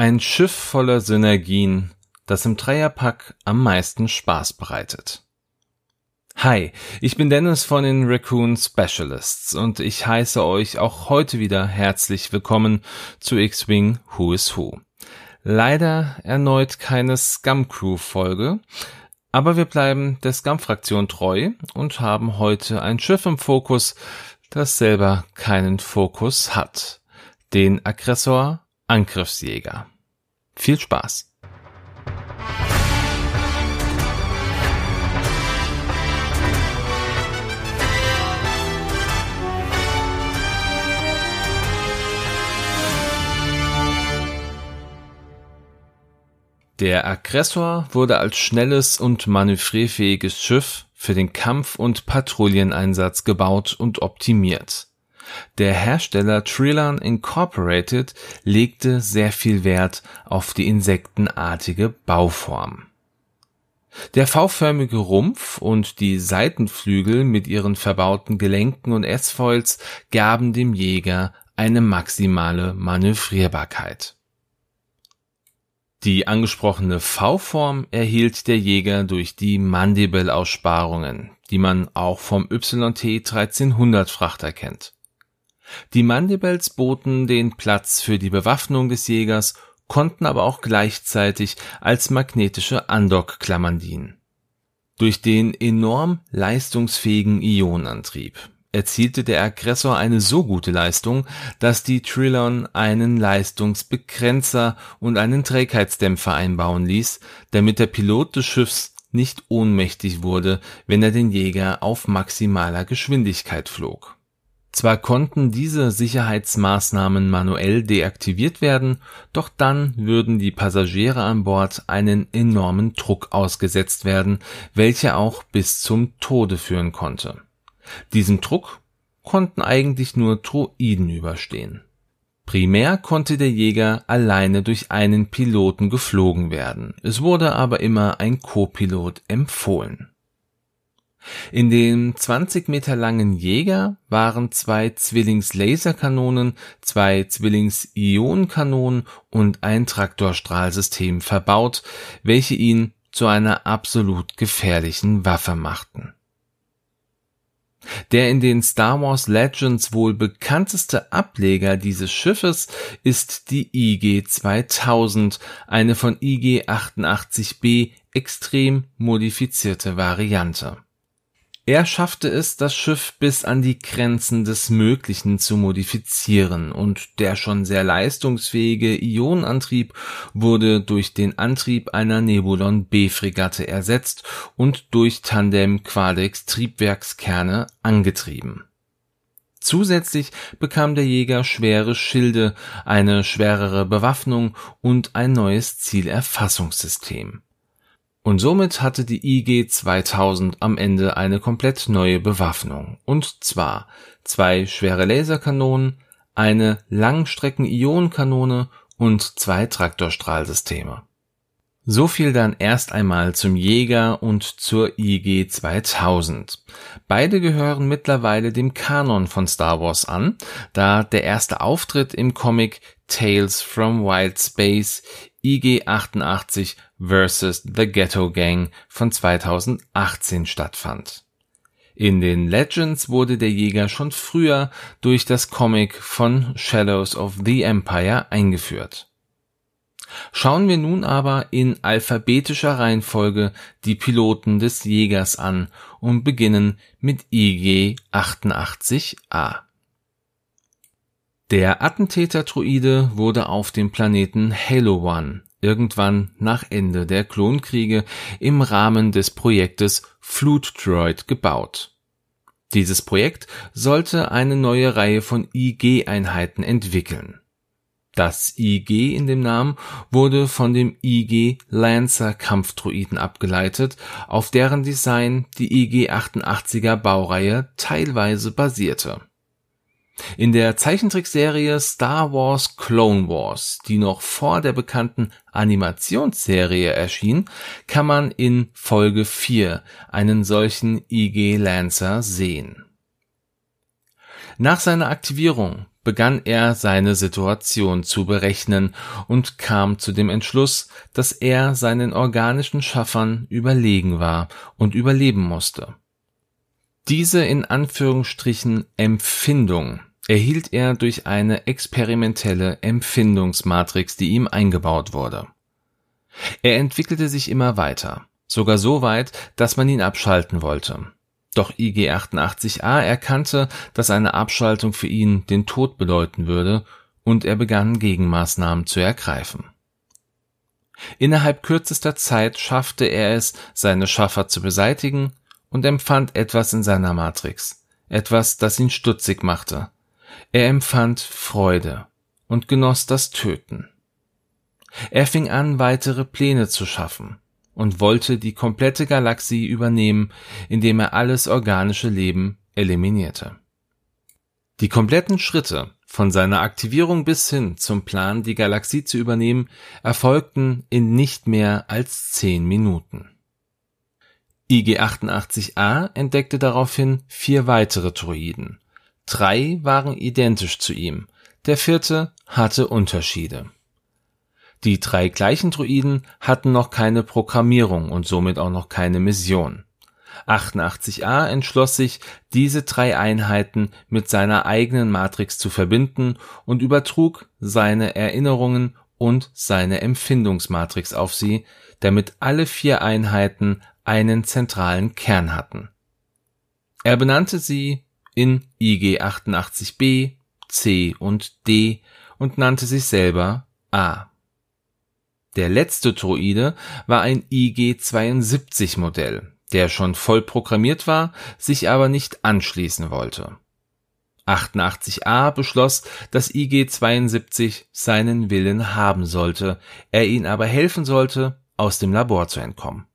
Ein Schiff voller Synergien, das im Dreierpack am meisten Spaß bereitet. Hi, ich bin Dennis von den Raccoon Specialists und ich heiße euch auch heute wieder herzlich willkommen zu X-Wing Who is Who. Leider erneut keine Scum Crew Folge, aber wir bleiben der Scum Fraktion treu und haben heute ein Schiff im Fokus, das selber keinen Fokus hat. Den Aggressor Angriffsjäger. Viel Spaß! Der Aggressor wurde als schnelles und manövrierfähiges Schiff für den Kampf- und Patrouilleneinsatz gebaut und optimiert. Der Hersteller Trilon Incorporated legte sehr viel Wert auf die insektenartige Bauform. Der V-förmige Rumpf und die Seitenflügel mit ihren verbauten Gelenken und S-Foils gaben dem Jäger eine maximale Manövrierbarkeit die angesprochene V-Form erhielt der Jäger durch die Mandibelaussparungen, die man auch vom YT 1300 Frachter kennt. Die Mandibels boten den Platz für die Bewaffnung des Jägers, konnten aber auch gleichzeitig als magnetische Andockklammern dienen. Durch den enorm leistungsfähigen Ionenantrieb erzielte der Aggressor eine so gute Leistung, dass die Trillon einen Leistungsbegrenzer und einen Trägheitsdämpfer einbauen ließ, damit der Pilot des Schiffs nicht ohnmächtig wurde, wenn er den Jäger auf maximaler Geschwindigkeit flog. Zwar konnten diese Sicherheitsmaßnahmen manuell deaktiviert werden, doch dann würden die Passagiere an Bord einen enormen Druck ausgesetzt werden, welcher auch bis zum Tode führen konnte diesen Druck konnten eigentlich nur Droiden überstehen. Primär konnte der Jäger alleine durch einen Piloten geflogen werden, es wurde aber immer ein Co-Pilot empfohlen. In dem 20 Meter langen Jäger waren zwei Zwillings-Laserkanonen, zwei Zwillings-Ionenkanonen und ein Traktorstrahlsystem verbaut, welche ihn zu einer absolut gefährlichen Waffe machten. Der in den Star Wars Legends wohl bekannteste Ableger dieses Schiffes ist die IG-2000, eine von IG-88B extrem modifizierte Variante er schaffte es, das Schiff bis an die Grenzen des Möglichen zu modifizieren, und der schon sehr leistungsfähige Ionenantrieb wurde durch den Antrieb einer Nebulon B-Fregatte ersetzt und durch Tandem Quadex Triebwerkskerne angetrieben. Zusätzlich bekam der Jäger schwere Schilde, eine schwerere Bewaffnung und ein neues Zielerfassungssystem und somit hatte die IG 2000 am Ende eine komplett neue Bewaffnung, und zwar zwei schwere Laserkanonen, eine Langstrecken-Ionenkanone und zwei Traktorstrahlsysteme. So viel dann erst einmal zum Jäger und zur IG 2000. Beide gehören mittlerweile dem Kanon von Star Wars an, da der erste Auftritt im Comic Tales from Wild Space IG88 vs. The Ghetto Gang von 2018 stattfand. In den Legends wurde der Jäger schon früher durch das Comic von Shadows of the Empire eingeführt. Schauen wir nun aber in alphabetischer Reihenfolge die Piloten des Jägers an und beginnen mit IG 88A. Der Attentäter-Druide wurde auf dem Planeten Halo One irgendwann nach Ende der Klonkriege im Rahmen des Projektes Fleet Droid gebaut. Dieses Projekt sollte eine neue Reihe von IG-Einheiten entwickeln. Das IG in dem Namen wurde von dem IG Lancer Kampfdruiden abgeleitet, auf deren Design die IG-88er Baureihe teilweise basierte in der Zeichentrickserie Star Wars Clone Wars, die noch vor der bekannten Animationsserie erschien, kann man in Folge 4 einen solchen IG Lancer sehen. Nach seiner Aktivierung begann er seine Situation zu berechnen und kam zu dem Entschluss, dass er seinen organischen Schaffern überlegen war und überleben musste. Diese in Anführungsstrichen Empfindung erhielt er durch eine experimentelle Empfindungsmatrix, die ihm eingebaut wurde. Er entwickelte sich immer weiter, sogar so weit, dass man ihn abschalten wollte. Doch IG-88A erkannte, dass eine Abschaltung für ihn den Tod bedeuten würde, und er begann Gegenmaßnahmen zu ergreifen. Innerhalb kürzester Zeit schaffte er es, seine Schaffer zu beseitigen und empfand etwas in seiner Matrix, etwas, das ihn stutzig machte. Er empfand Freude und genoss das Töten. Er fing an, weitere Pläne zu schaffen, und wollte die komplette Galaxie übernehmen, indem er alles organische Leben eliminierte. Die kompletten Schritte von seiner Aktivierung bis hin zum Plan, die Galaxie zu übernehmen, erfolgten in nicht mehr als zehn Minuten. IG-88A entdeckte daraufhin vier weitere Droiden. Drei waren identisch zu ihm, der vierte hatte Unterschiede. Die drei gleichen Druiden hatten noch keine Programmierung und somit auch noch keine Mission. 88a entschloss sich, diese drei Einheiten mit seiner eigenen Matrix zu verbinden und übertrug seine Erinnerungen und seine Empfindungsmatrix auf sie, damit alle vier Einheiten einen zentralen Kern hatten. Er benannte sie in IG88b, C und D und nannte sich selber A. Der letzte Droide war ein IG-72-Modell, der schon voll programmiert war, sich aber nicht anschließen wollte. 88a beschloss, dass IG-72 seinen Willen haben sollte, er ihn aber helfen sollte, aus dem Labor zu entkommen.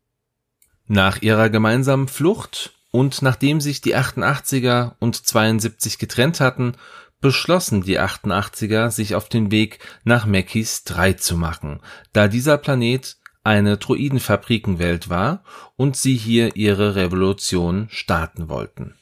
Nach ihrer gemeinsamen Flucht und nachdem sich die 88er und 72 getrennt hatten, beschlossen die 88er, sich auf den Weg nach Mekis 3 zu machen, da dieser Planet eine Droidenfabrikenwelt war und sie hier ihre Revolution starten wollten.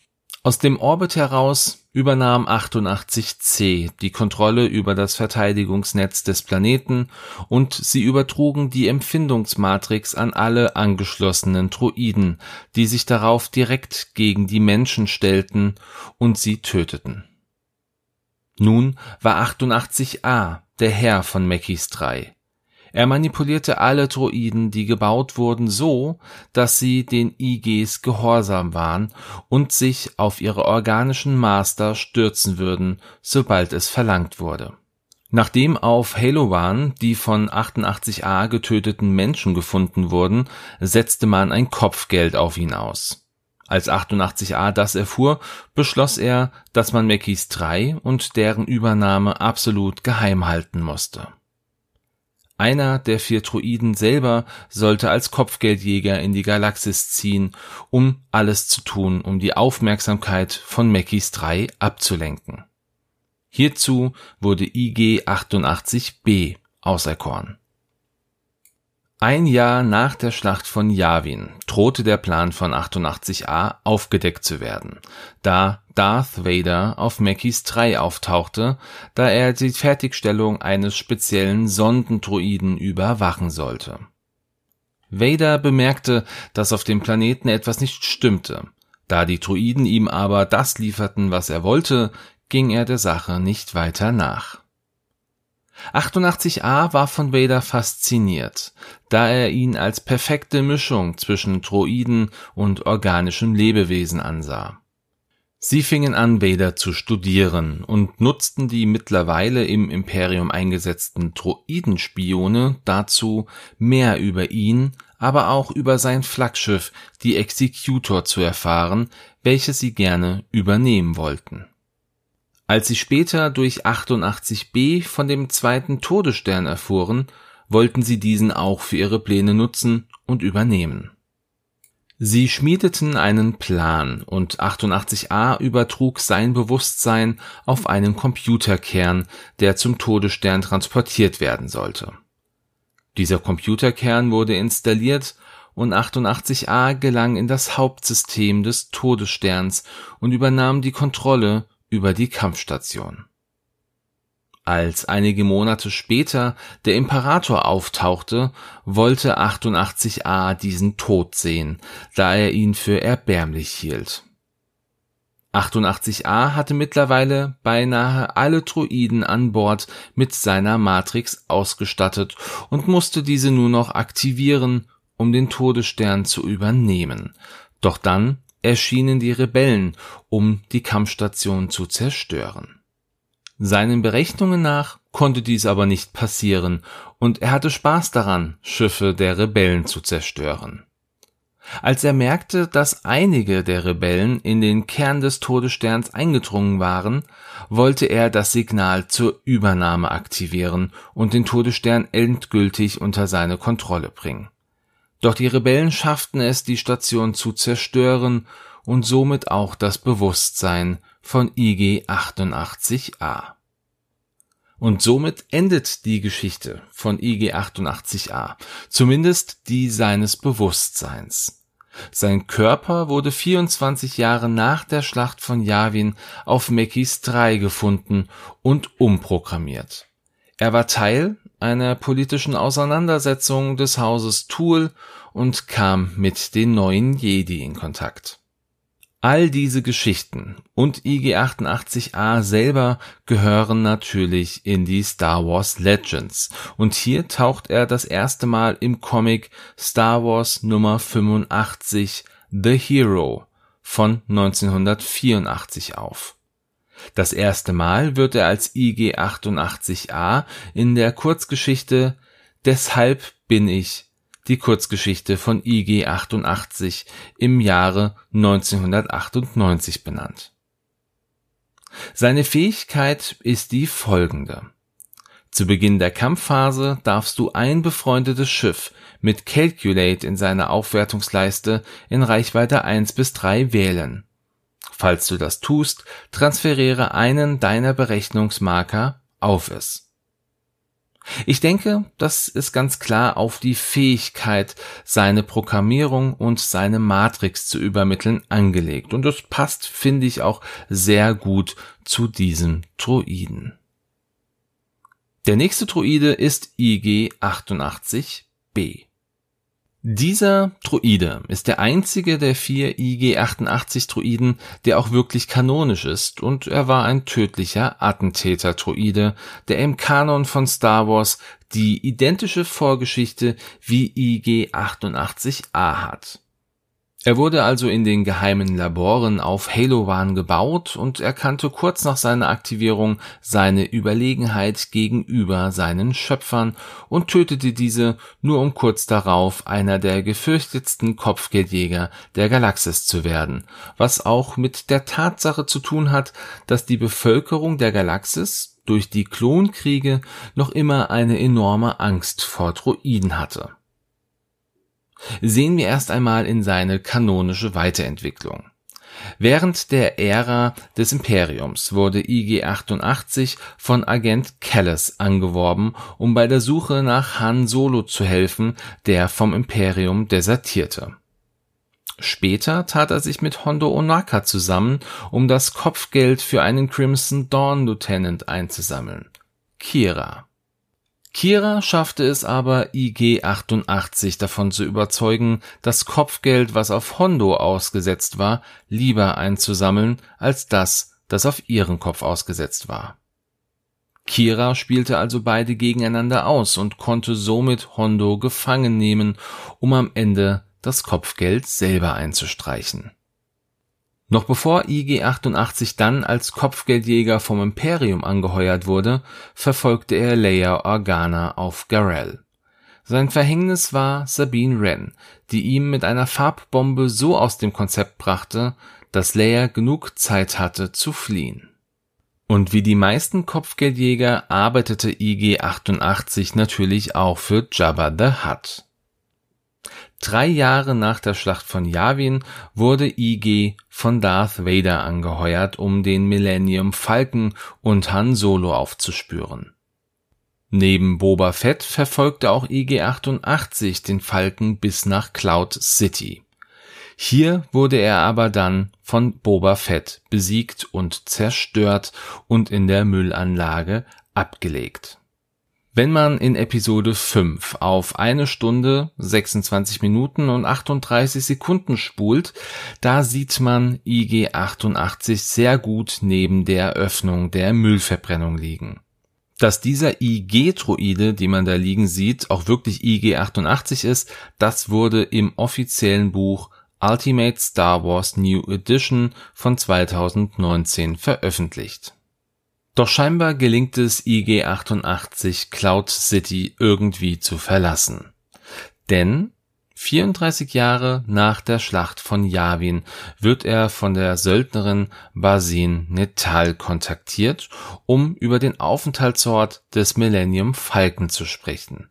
Aus dem Orbit heraus übernahm 88C die Kontrolle über das Verteidigungsnetz des Planeten und sie übertrugen die Empfindungsmatrix an alle angeschlossenen Droiden, die sich darauf direkt gegen die Menschen stellten und sie töteten. Nun war 88a der Herr von Mekis 3. Er manipulierte alle Droiden, die gebaut wurden, so, dass sie den IGs gehorsam waren und sich auf ihre organischen Master stürzen würden, sobald es verlangt wurde. Nachdem auf Halowan die von 88a getöteten Menschen gefunden wurden, setzte man ein Kopfgeld auf ihn aus. Als 88a das erfuhr, beschloss er, dass man Mackies 3 und deren Übernahme absolut geheim halten musste. Einer der vier Druiden selber sollte als Kopfgeldjäger in die Galaxis ziehen, um alles zu tun, um die Aufmerksamkeit von Mackies 3 abzulenken. Hierzu wurde IG-88B auserkoren ein Jahr nach der Schlacht von Yavin drohte der Plan von 88a aufgedeckt zu werden, da Darth Vader auf Mackies 3 auftauchte, da er die Fertigstellung eines speziellen Sondendruiden überwachen sollte. Vader bemerkte, dass auf dem Planeten etwas nicht stimmte. Da die Druiden ihm aber das lieferten, was er wollte, ging er der Sache nicht weiter nach. 88a war von Vader fasziniert, da er ihn als perfekte Mischung zwischen Droiden und organischem Lebewesen ansah. Sie fingen an, Vader zu studieren und nutzten die mittlerweile im Imperium eingesetzten Droidenspione dazu, mehr über ihn, aber auch über sein Flaggschiff, die Executor, zu erfahren, welches sie gerne übernehmen wollten als sie später durch 88b von dem zweiten Todesstern erfuhren, wollten sie diesen auch für ihre Pläne nutzen und übernehmen. Sie schmiedeten einen Plan und 88a übertrug sein Bewusstsein auf einen Computerkern, der zum Todesstern transportiert werden sollte. Dieser Computerkern wurde installiert und 88a gelang in das Hauptsystem des Todessterns und übernahm die Kontrolle über die Kampfstation. Als einige Monate später der Imperator auftauchte, wollte 88a diesen Tod sehen, da er ihn für erbärmlich hielt. 88a hatte mittlerweile beinahe alle Droiden an Bord mit seiner Matrix ausgestattet und musste diese nur noch aktivieren, um den Todesstern zu übernehmen. Doch dann erschienen die Rebellen, um die Kampfstation zu zerstören. Seinen Berechnungen nach konnte dies aber nicht passieren, und er hatte Spaß daran, Schiffe der Rebellen zu zerstören. Als er merkte, dass einige der Rebellen in den Kern des Todessterns eingedrungen waren, wollte er das Signal zur Übernahme aktivieren und den Todesstern endgültig unter seine Kontrolle bringen. Doch die Rebellen schafften es, die Station zu zerstören und somit auch das Bewusstsein von IG-88A. Und somit endet die Geschichte von IG-88A, zumindest die seines Bewusstseins. Sein Körper wurde 24 Jahre nach der Schlacht von Yavin auf Mekis 3 gefunden und umprogrammiert. Er war Teil einer politischen Auseinandersetzung des Hauses Thul und kam mit den neuen Jedi in Kontakt. All diese Geschichten und IG-88A selber gehören natürlich in die Star Wars Legends und hier taucht er das erste Mal im Comic Star Wars Nummer 85 The Hero von 1984 auf. Das erste Mal wird er als IG-88A in der Kurzgeschichte Deshalb bin ich die Kurzgeschichte von IG 88 im Jahre 1998 benannt. Seine Fähigkeit ist die folgende. Zu Beginn der Kampfphase darfst du ein befreundetes Schiff mit Calculate in seiner Aufwertungsleiste in Reichweite 1 bis 3 wählen. Falls du das tust, transferiere einen deiner Berechnungsmarker auf es. Ich denke, das ist ganz klar auf die Fähigkeit, seine Programmierung und seine Matrix zu übermitteln angelegt. Und das passt, finde ich, auch sehr gut zu diesem Droiden. Der nächste Droide ist IG-88B. Dieser Druide ist der einzige der vier IG-88-Druiden, der auch wirklich kanonisch ist, und er war ein tödlicher Attentäter-Druide, der im Kanon von Star Wars die identische Vorgeschichte wie IG-88A hat. Er wurde also in den geheimen Laboren auf Halovan gebaut und erkannte kurz nach seiner Aktivierung seine Überlegenheit gegenüber seinen Schöpfern und tötete diese, nur um kurz darauf einer der gefürchtetsten Kopfgeldjäger der Galaxis zu werden, was auch mit der Tatsache zu tun hat, dass die Bevölkerung der Galaxis durch die Klonkriege noch immer eine enorme Angst vor Droiden hatte Sehen wir erst einmal in seine kanonische Weiterentwicklung. Während der Ära des Imperiums wurde IG-88 von Agent Callis angeworben, um bei der Suche nach Han Solo zu helfen, der vom Imperium desertierte. Später tat er sich mit Hondo Onaka zusammen, um das Kopfgeld für einen Crimson Dawn Lieutenant einzusammeln. Kira. Kira schaffte es aber, IG-88 davon zu überzeugen, das Kopfgeld, was auf Hondo ausgesetzt war, lieber einzusammeln, als das, das auf ihren Kopf ausgesetzt war. Kira spielte also beide gegeneinander aus und konnte somit Hondo gefangen nehmen, um am Ende das Kopfgeld selber einzustreichen noch bevor IG-88 dann als Kopfgeldjäger vom Imperium angeheuert wurde, verfolgte er Leia Organa auf Garel. Sein Verhängnis war Sabine Wren, die ihm mit einer Farbbombe so aus dem Konzept brachte, dass Leia genug Zeit hatte zu fliehen. Und wie die meisten Kopfgeldjäger arbeitete IG-88 natürlich auch für Jabba the Hutt. Drei Jahre nach der Schlacht von Yavin wurde IG von Darth Vader angeheuert, um den Millennium Falcon und Han Solo aufzuspüren. Neben Boba Fett verfolgte auch IG-88 den Falken bis nach Cloud City. Hier wurde er aber dann von Boba Fett besiegt und zerstört und in der Müllanlage abgelegt. Wenn man in Episode 5 auf eine Stunde, 26 Minuten und 38 Sekunden spult, da sieht man IG-88 sehr gut neben der Öffnung der Müllverbrennung liegen. Dass dieser IG-Droide, die man da liegen sieht, auch wirklich IG-88 ist, das wurde im offiziellen Buch Ultimate Star Wars New Edition von 2019 veröffentlicht. Doch scheinbar gelingt es IG-88 Cloud City irgendwie zu verlassen. Denn 34 Jahre nach der Schlacht von Yavin wird er von der Söldnerin Basin Netal kontaktiert, um über den Aufenthaltsort des Millennium Falcon zu sprechen.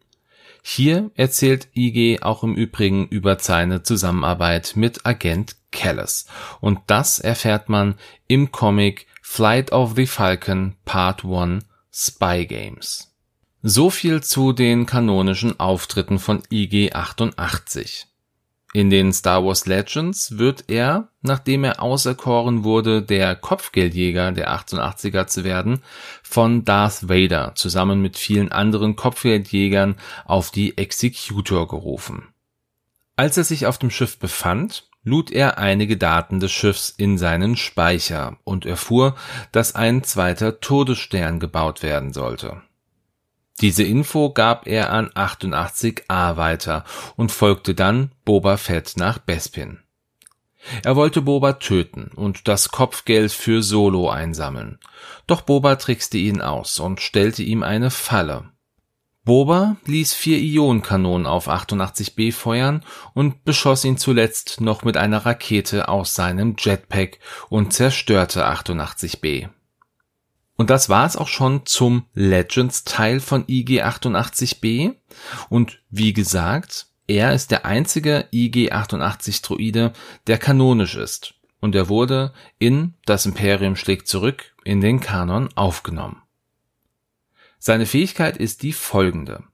Hier erzählt IG auch im Übrigen über seine Zusammenarbeit mit Agent Callis und das erfährt man im Comic Flight of the Falcon Part 1 Spy Games. So viel zu den kanonischen Auftritten von IG-88. In den Star Wars Legends wird er, nachdem er auserkoren wurde, der Kopfgeldjäger der 88er zu werden, von Darth Vader zusammen mit vielen anderen Kopfgeldjägern auf die Executor gerufen. Als er sich auf dem Schiff befand, lud er einige Daten des Schiffs in seinen Speicher und erfuhr, dass ein zweiter Todesstern gebaut werden sollte. Diese Info gab er an 88A weiter und folgte dann Boba Fett nach Bespin. Er wollte Boba töten und das Kopfgeld für Solo einsammeln. Doch Boba trickste ihn aus und stellte ihm eine Falle. Boba ließ vier Ionenkanonen auf 88B feuern und beschoss ihn zuletzt noch mit einer Rakete aus seinem Jetpack und zerstörte 88B. Und das war es auch schon zum Legends-Teil von IG-88B. Und wie gesagt, er ist der einzige IG-88-Droide, der kanonisch ist. Und er wurde in Das Imperium schlägt zurück in den Kanon aufgenommen. Seine Fähigkeit ist die folgende.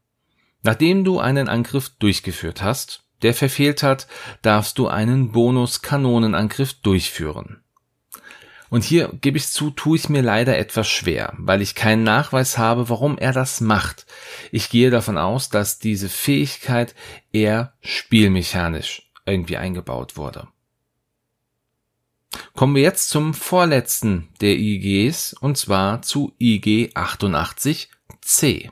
Nachdem du einen Angriff durchgeführt hast, der verfehlt hat, darfst du einen Bonus-Kanonenangriff durchführen. Und hier gebe ich zu, tue ich mir leider etwas schwer, weil ich keinen Nachweis habe, warum er das macht. Ich gehe davon aus, dass diese Fähigkeit eher spielmechanisch irgendwie eingebaut wurde. Kommen wir jetzt zum vorletzten der IGs und zwar zu IG 88 C.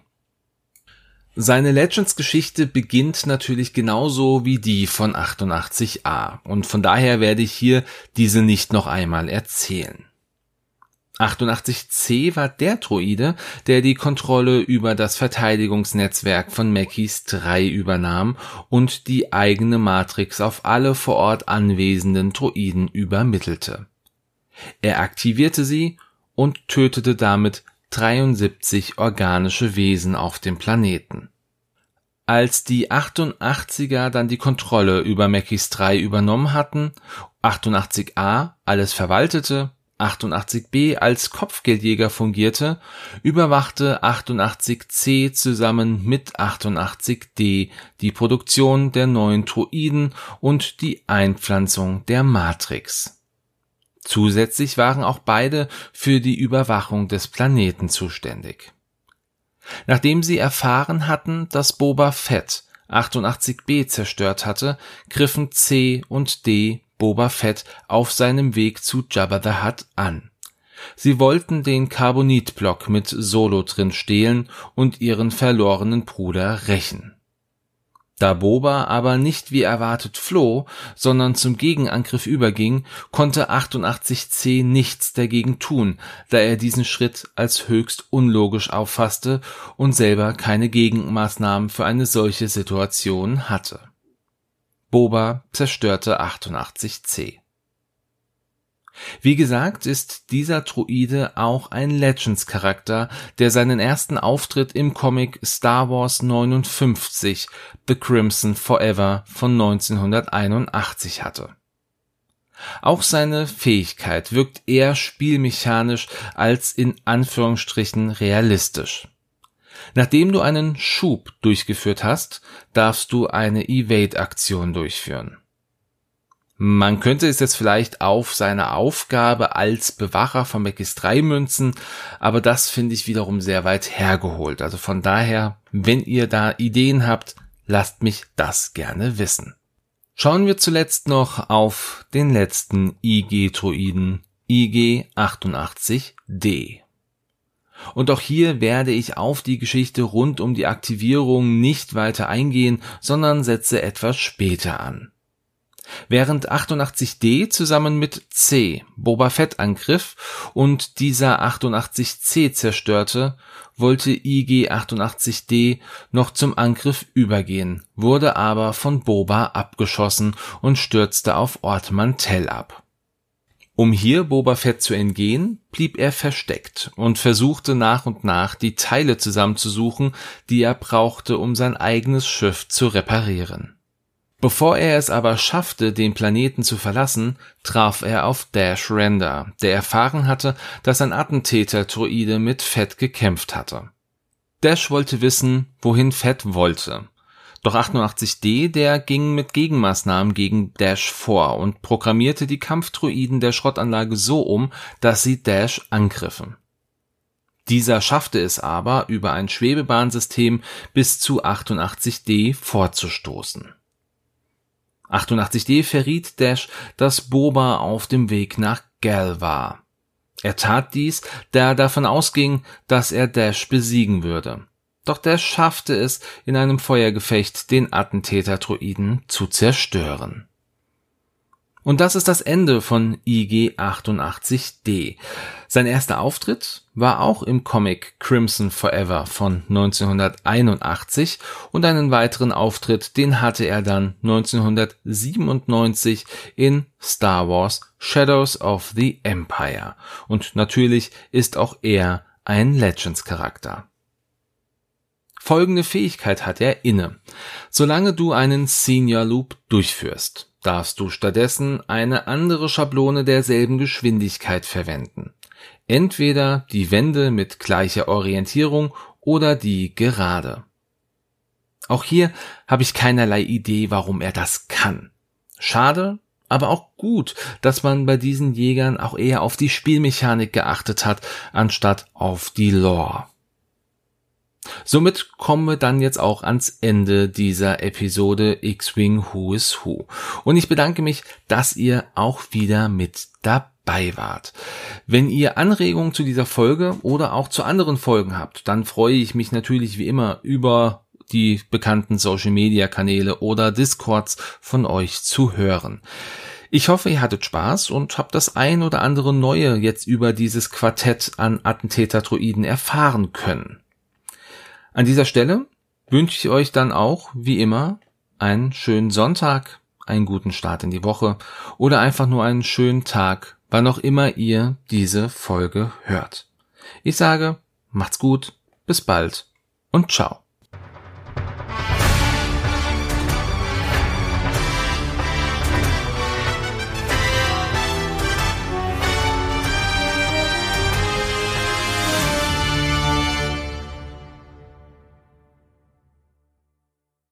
Seine Legends-Geschichte beginnt natürlich genauso wie die von 88a und von daher werde ich hier diese nicht noch einmal erzählen. 88C war der Droide, der die Kontrolle über das Verteidigungsnetzwerk von Mackies 3 übernahm und die eigene Matrix auf alle vor Ort anwesenden Droiden übermittelte. Er aktivierte sie und tötete damit 73 organische Wesen auf dem Planeten. Als die 88er dann die Kontrolle über Mackies 3 übernommen hatten, 88a alles verwaltete, 88b als Kopfgeldjäger fungierte, überwachte 88c zusammen mit 88d die Produktion der neuen Droiden und die Einpflanzung der Matrix. Zusätzlich waren auch beide für die Überwachung des Planeten zuständig. Nachdem sie erfahren hatten, dass Boba Fett 88b zerstört hatte, griffen C und D Boba Fett auf seinem Weg zu Jabba the Hutt an. Sie wollten den Carbonitblock mit Solo drin stehlen und ihren verlorenen Bruder rächen. Da Boba aber nicht wie erwartet floh, sondern zum Gegenangriff überging, konnte 88C nichts dagegen tun, da er diesen Schritt als höchst unlogisch auffasste und selber keine Gegenmaßnahmen für eine solche Situation hatte. Boba zerstörte 88C. Wie gesagt, ist dieser Druide auch ein Legends-Charakter, der seinen ersten Auftritt im Comic Star Wars 59 The Crimson Forever von 1981 hatte. Auch seine Fähigkeit wirkt eher spielmechanisch als in Anführungsstrichen realistisch. Nachdem du einen Schub durchgeführt hast, darfst du eine Evade-Aktion durchführen. Man könnte es jetzt vielleicht auf seine Aufgabe als Bewacher von Mackis 3 münzen, aber das finde ich wiederum sehr weit hergeholt. Also von daher, wenn ihr da Ideen habt, lasst mich das gerne wissen. Schauen wir zuletzt noch auf den letzten IG-Druiden IG88D. Und auch hier werde ich auf die Geschichte rund um die Aktivierung nicht weiter eingehen, sondern setze etwas später an. Während 88D zusammen mit C Boba Fett angriff und dieser 88C zerstörte, wollte IG 88D noch zum Angriff übergehen, wurde aber von Boba abgeschossen und stürzte auf Ort Mantell ab. Um hier Boba Fett zu entgehen, blieb er versteckt und versuchte nach und nach die Teile zusammenzusuchen, die er brauchte, um sein eigenes Schiff zu reparieren. Bevor er es aber schaffte, den Planeten zu verlassen, traf er auf Dash Render, der erfahren hatte, dass ein Attentäter-Droide mit Fett gekämpft hatte. Dash wollte wissen, wohin Fett wollte. Doch 88D, der ging mit Gegenmaßnahmen gegen Dash vor und programmierte die Kampfdroiden der Schrottanlage so um, dass sie Dash angriffen. Dieser schaffte es aber, über ein Schwebebahnsystem bis zu 88D vorzustoßen. 88D verriet Dash, dass Boba auf dem Weg nach Gal war. Er tat dies, da er davon ausging, dass er Dash besiegen würde. Doch Dash schaffte es, in einem Feuergefecht den Attentäter-Droiden zu zerstören. Und das ist das Ende von IG-88D. Sein erster Auftritt war auch im Comic Crimson Forever von 1981 und einen weiteren Auftritt, den hatte er dann 1997 in Star Wars Shadows of the Empire. Und natürlich ist auch er ein Legends Charakter. Folgende Fähigkeit hat er inne. Solange du einen Senior Loop durchführst, darfst du stattdessen eine andere Schablone derselben Geschwindigkeit verwenden. Entweder die Wände mit gleicher Orientierung oder die gerade. Auch hier habe ich keinerlei Idee, warum er das kann. Schade, aber auch gut, dass man bei diesen Jägern auch eher auf die Spielmechanik geachtet hat, anstatt auf die Lore. Somit kommen wir dann jetzt auch ans Ende dieser Episode X-Wing Who is Who. Und ich bedanke mich, dass ihr auch wieder mit dabei wart. Wenn ihr Anregungen zu dieser Folge oder auch zu anderen Folgen habt, dann freue ich mich natürlich wie immer über die bekannten Social Media Kanäle oder Discords von euch zu hören. Ich hoffe, ihr hattet Spaß und habt das ein oder andere Neue jetzt über dieses Quartett an Attentäter-Druiden erfahren können. An dieser Stelle wünsche ich euch dann auch, wie immer, einen schönen Sonntag, einen guten Start in die Woche oder einfach nur einen schönen Tag, wann auch immer ihr diese Folge hört. Ich sage, macht's gut, bis bald und ciao.